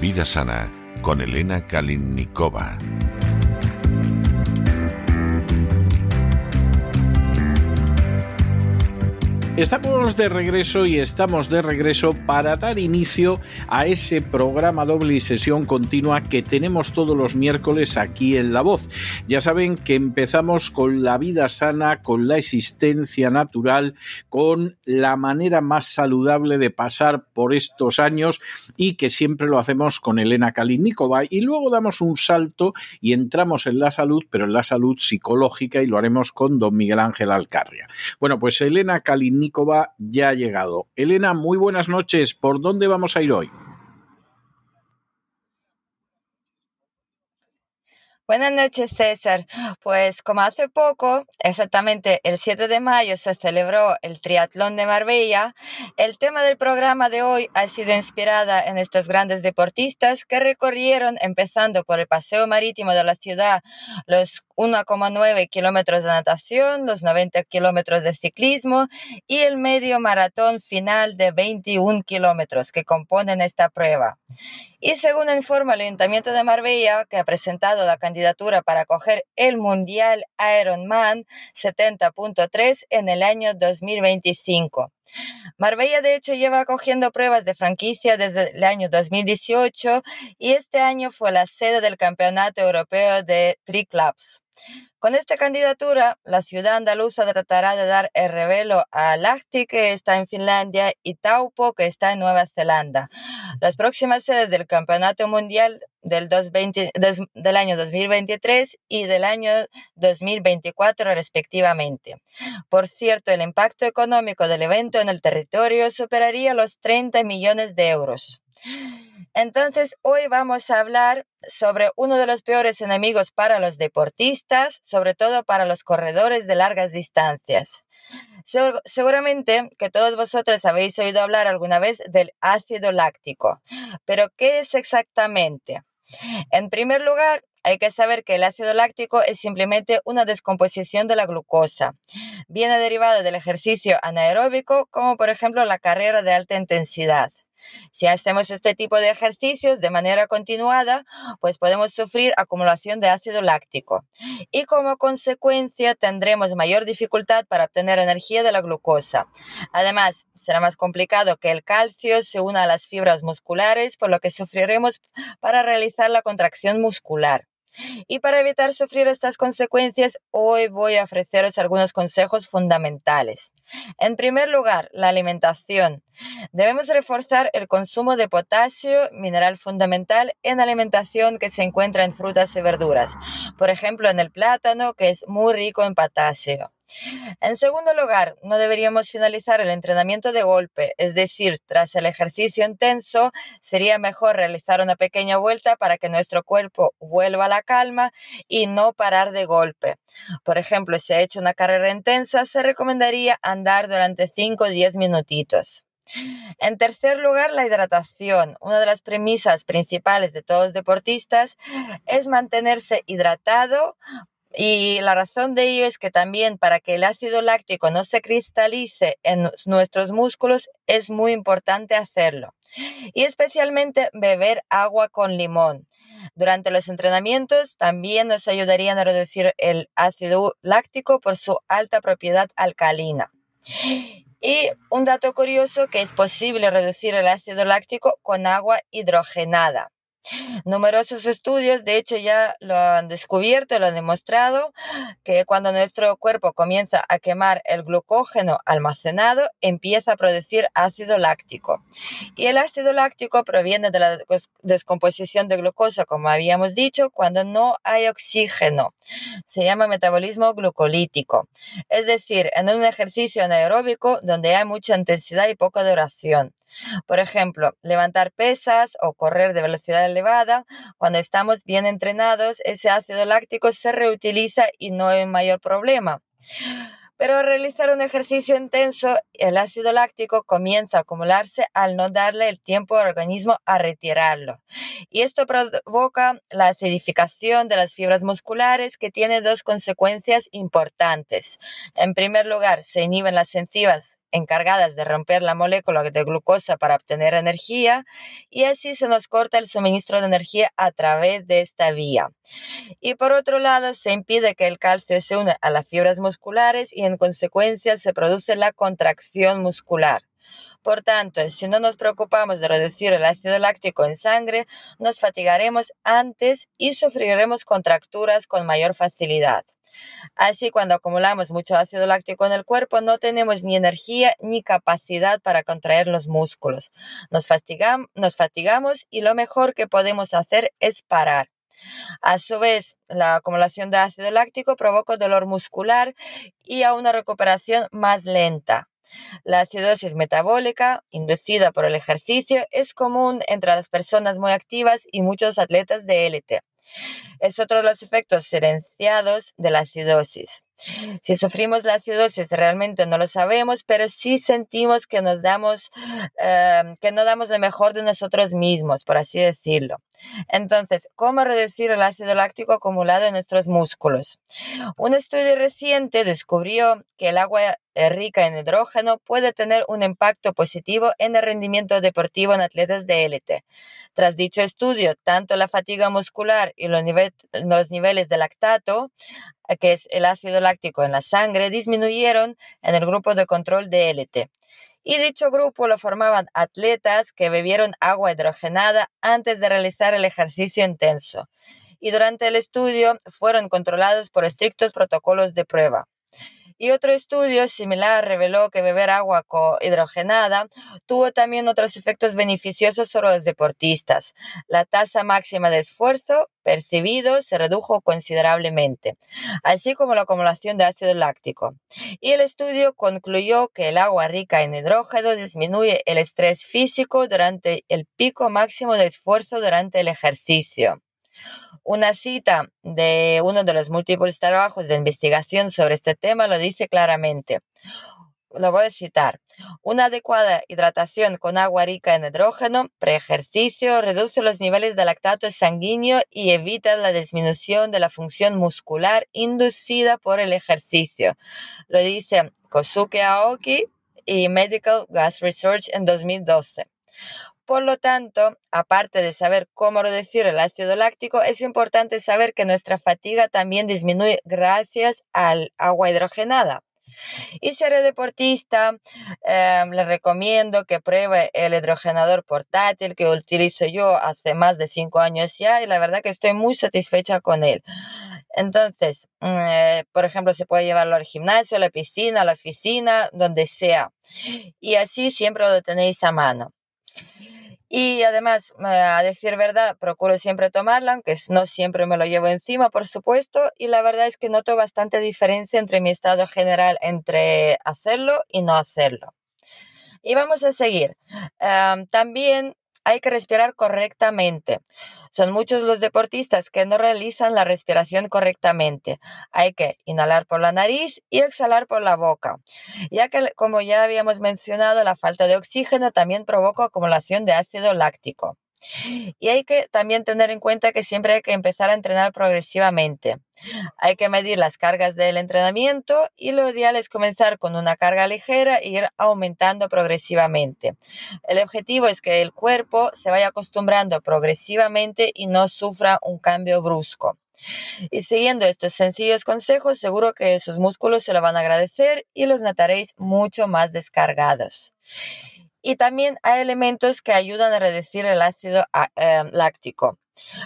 Vida Sana con Elena Kalinnikova. Estamos de regreso y estamos de regreso para dar inicio a ese programa doble y sesión continua que tenemos todos los miércoles aquí en La Voz. Ya saben que empezamos con la vida sana, con la existencia natural, con la manera más saludable de pasar por estos años y que siempre lo hacemos con Elena Kalinnikova y luego damos un salto y entramos en la salud, pero en la salud psicológica y lo haremos con don Miguel Ángel Alcarria. Bueno, pues Elena Kalinnikova ya ha llegado. Elena, muy buenas noches. ¿Por dónde vamos a ir hoy? Buenas noches, César. Pues como hace poco, exactamente el 7 de mayo, se celebró el Triatlón de Marbella, el tema del programa de hoy ha sido inspirada en estos grandes deportistas que recorrieron, empezando por el paseo marítimo de la ciudad, los 1,9 kilómetros de natación, los 90 kilómetros de ciclismo y el medio maratón final de 21 kilómetros que componen esta prueba. Y según informa el Ayuntamiento de Marbella, que ha presentado la candidatura para acoger el Mundial Ironman 70.3 en el año 2025. Marbella, de hecho, lleva acogiendo pruebas de franquicia desde el año 2018 y este año fue la sede del Campeonato Europeo de Triclubs. Con esta candidatura, la ciudad andaluza tratará de dar el revelo a Lahti, que está en Finlandia, y Taupo, que está en Nueva Zelanda. Las próximas sedes del Campeonato Mundial del, del año 2023 y del año 2024 respectivamente. Por cierto, el impacto económico del evento en el territorio superaría los 30 millones de euros. Entonces, hoy vamos a hablar sobre uno de los peores enemigos para los deportistas, sobre todo para los corredores de largas distancias. Seguramente que todos vosotros habéis oído hablar alguna vez del ácido láctico, pero ¿qué es exactamente? En primer lugar, hay que saber que el ácido láctico es simplemente una descomposición de la glucosa. Viene derivado del ejercicio anaeróbico, como por ejemplo la carrera de alta intensidad. Si hacemos este tipo de ejercicios de manera continuada, pues podemos sufrir acumulación de ácido láctico y como consecuencia tendremos mayor dificultad para obtener energía de la glucosa. Además, será más complicado que el calcio se una a las fibras musculares, por lo que sufriremos para realizar la contracción muscular. Y para evitar sufrir estas consecuencias, hoy voy a ofreceros algunos consejos fundamentales. En primer lugar, la alimentación. Debemos reforzar el consumo de potasio, mineral fundamental, en alimentación que se encuentra en frutas y verduras. Por ejemplo, en el plátano, que es muy rico en potasio. En segundo lugar, no deberíamos finalizar el entrenamiento de golpe, es decir, tras el ejercicio intenso, sería mejor realizar una pequeña vuelta para que nuestro cuerpo vuelva a la calma y no parar de golpe. Por ejemplo, si ha hecho una carrera intensa, se recomendaría andar durante 5 o 10 minutitos. En tercer lugar, la hidratación. Una de las premisas principales de todos los deportistas es mantenerse hidratado y la razón de ello es que también para que el ácido láctico no se cristalice en nuestros músculos es muy importante hacerlo. Y especialmente beber agua con limón. Durante los entrenamientos también nos ayudarían a reducir el ácido láctico por su alta propiedad alcalina. Y un dato curioso que es posible reducir el ácido láctico con agua hidrogenada. Numerosos estudios, de hecho, ya lo han descubierto, lo han demostrado, que cuando nuestro cuerpo comienza a quemar el glucógeno almacenado, empieza a producir ácido láctico. Y el ácido láctico proviene de la descomposición de glucosa, como habíamos dicho, cuando no hay oxígeno. Se llama metabolismo glucolítico. Es decir, en un ejercicio anaeróbico donde hay mucha intensidad y poca duración. Por ejemplo, levantar pesas o correr de velocidad elevada. Cuando estamos bien entrenados, ese ácido láctico se reutiliza y no hay mayor problema. Pero al realizar un ejercicio intenso, el ácido láctico comienza a acumularse al no darle el tiempo al organismo a retirarlo. Y esto provoca la acidificación de las fibras musculares que tiene dos consecuencias importantes. En primer lugar, se inhiben las enzimas encargadas de romper la molécula de glucosa para obtener energía y así se nos corta el suministro de energía a través de esta vía. Y por otro lado, se impide que el calcio se une a las fibras musculares y en consecuencia se produce la contracción muscular. Por tanto, si no nos preocupamos de reducir el ácido láctico en sangre, nos fatigaremos antes y sufriremos contracturas con mayor facilidad. Así, cuando acumulamos mucho ácido láctico en el cuerpo, no tenemos ni energía ni capacidad para contraer los músculos. Nos, fatigamos y lo mejor que podemos hacer es parar. A su vez, la acumulación de ácido láctico provoca dolor muscular y a una recuperación más lenta. La acidosis metabólica, inducida por el ejercicio, es común entre las personas muy activas y muchos atletas de élite. Es otro de los efectos silenciados de la acidosis. Si sufrimos la acidosis realmente no lo sabemos, pero sí sentimos que nos damos, em, que no damos lo mejor de nosotros mismos, por así decirlo. Entonces, ¿cómo reducir el ácido láctico acumulado en nuestros músculos? Un estudio reciente descubrió que el agua rica en hidrógeno puede tener un impacto positivo en el rendimiento deportivo en atletas de élite. Tras dicho estudio, tanto la fatiga muscular y los niveles de lactato, que es el ácido láctico en la sangre, disminuyeron en el grupo de control de élite y dicho grupo lo formaban atletas que bebieron agua hidrogenada antes de realizar el ejercicio intenso y durante el estudio fueron controlados por estrictos protocolos de prueba. Y otro estudio similar reveló que beber agua hidrogenada tuvo también otros efectos beneficiosos sobre los deportistas. La tasa máxima de esfuerzo percibido se redujo considerablemente, así como la acumulación de ácido láctico. Y el estudio concluyó que el agua rica en hidrógeno disminuye el estrés físico durante el pico máximo de esfuerzo durante el ejercicio. Una cita de uno de los múltiples trabajos de investigación sobre este tema lo dice claramente. Lo voy a citar. Una adecuada hidratación con agua rica en hidrógeno pre-ejercicio reduce los niveles de lactato sanguíneo y evita la disminución de la función muscular inducida por el ejercicio. Lo dice Kosuke Aoki y Medical Gas Research en 2012. Por lo tanto, aparte de saber cómo reducir el ácido láctico, es importante saber que nuestra fatiga también disminuye gracias al agua hidrogenada. Y si eres deportista, em, le recomiendo que pruebe el hidrogenador portátil que utilizo yo hace más de cinco años ya y la verdad que estoy muy satisfecha con él. Entonces, eh, por ejemplo, se puede llevarlo al gimnasio, a la piscina, a la oficina, donde sea. Y así siempre lo tenéis a mano. Y además, a decir verdad, procuro siempre tomarla, aunque no siempre me lo llevo encima, por supuesto. Y la verdad es que noto bastante diferencia entre mi estado general entre hacerlo y no hacerlo. Y vamos a seguir. también hay que respirar correctamente. Son muchos los deportistas que no realizan la respiración correctamente. Hay que inhalar por la nariz y exhalar por la boca, ya que, como ya habíamos mencionado, la falta de oxígeno también provoca acumulación de ácido láctico. Y hay que también tener en cuenta que siempre hay que empezar a entrenar progresivamente. Hay que medir las cargas del entrenamiento y lo ideal es comenzar con una carga ligera e ir aumentando progresivamente. El objetivo es que el cuerpo se vaya acostumbrando progresivamente y no sufra un cambio brusco. Y siguiendo estos sencillos consejos, seguro que sus músculos se lo van a agradecer y los notaréis mucho más descargados. Y también hay elementos que ayudan a reducir el ácido ah, eh, láctico.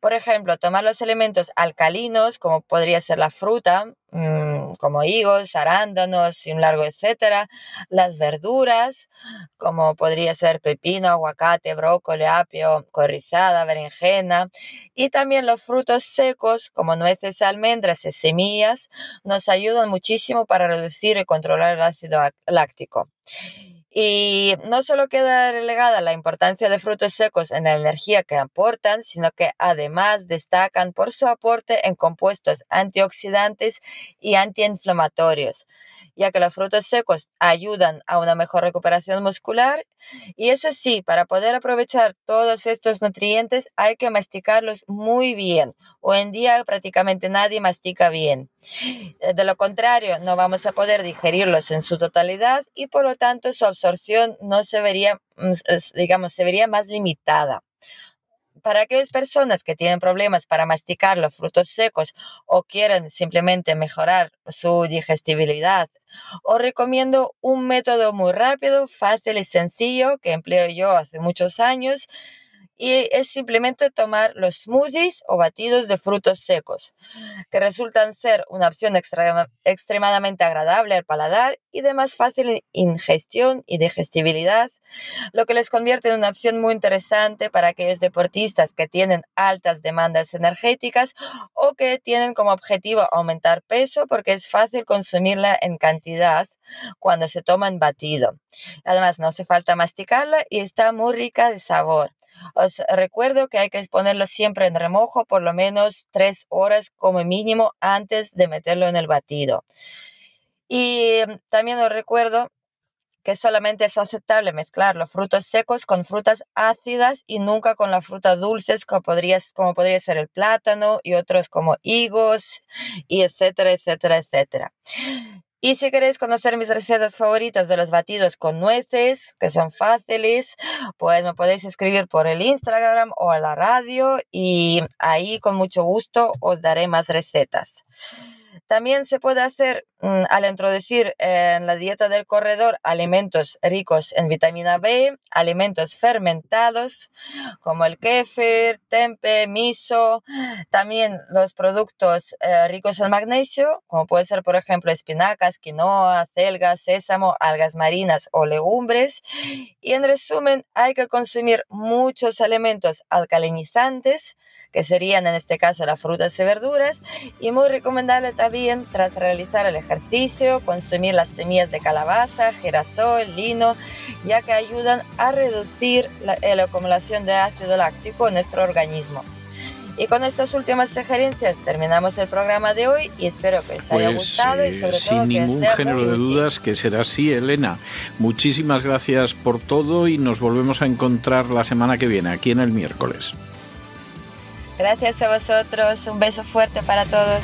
Por ejemplo, tomar los elementos alcalinos, como podría ser la fruta, mm, como higos, arándanos y largo etcétera, las verduras, como podría ser pepino, aguacate, brócoli, apio, corrizada, berenjena, y también los frutos secos, como nueces, almendras y semillas, nos ayudan muchísimo para reducir y controlar el ácido láctico. Y no solo queda relegada la importancia de frutos secos en la energía que aportan, sino que además destacan por su aporte en compuestos antioxidantes y antiinflamatorios, ya que los frutos secos ayudan a una mejor recuperación muscular. Y eso sí, para poder aprovechar todos estos nutrientes hay que masticarlos muy bien. Hoy en día prácticamente nadie mastica bien. De lo contrario, no vamos a poder digerirlos en su totalidad y por lo tanto su absorción no se vería, mm, digamos, se vería más limitada. Para aquellas personas que tienen problemas para masticar los frutos secos o quieren simplemente mejorar su digestibilidad, os recomiendo un método muy rápido, fácil y sencillo que empleo yo hace muchos años y es simplemente tomar los smoothies o batidos de frutos secos, que resultan ser una opción extremadamente agradable al paladar y de más fácil ingestión y digestibilidad, lo que les convierte en una opción muy interesante para aquellos deportistas que tienen altas demandas energéticas o que tienen como objetivo aumentar peso porque es fácil consumirla en cantidad cuando se toma en batido. Además, no hace falta masticarla y está muy rica de sabor. Os recuerdo que hay que exponerlo siempre en remojo por lo menos tres horas como mínimo antes de meterlo en el batido. Y mm, también os recuerdo que solamente es aceptable mezclar los frutos secos con frutas ácidas y nunca con las frutas dulces como podría, como podría ser el plátano y otros como higos y etcétera, etcétera, etcétera. Y si queréis conocer mis recetas favoritas de los batidos con nueces, que son fáciles, pues me podéis escribir por el Instagram o a la radio y ahí con mucho gusto os daré más recetas. También se puede hacer mm, al introducir en la dieta del corredor alimentos ricos en vitamina B, alimentos fermentados como el kéfir, tempe, miso, también los productos eh, ricos en magnesio, como puede ser por ejemplo espinacas, quinoa, celgas, sésamo, algas marinas o legumbres. Y en resumen, hay que consumir muchos alimentos alcalinizantes que serían en este caso las frutas y verduras, y muy recomendable también tras realizar el ejercicio consumir las semillas de calabaza, girasol, lino, ya que ayudan a reducir la, acumulación de ácido láctico en nuestro organismo. Y con estas últimas sugerencias terminamos el programa de hoy y espero que os haya pues, gustado y sobre todo sin ningún género de dudas que será así, Elena. Muchísimas gracias por todo y nos volvemos a encontrar la semana que viene, aquí en el miércoles. Gracias a vosotros, un beso fuerte para todos.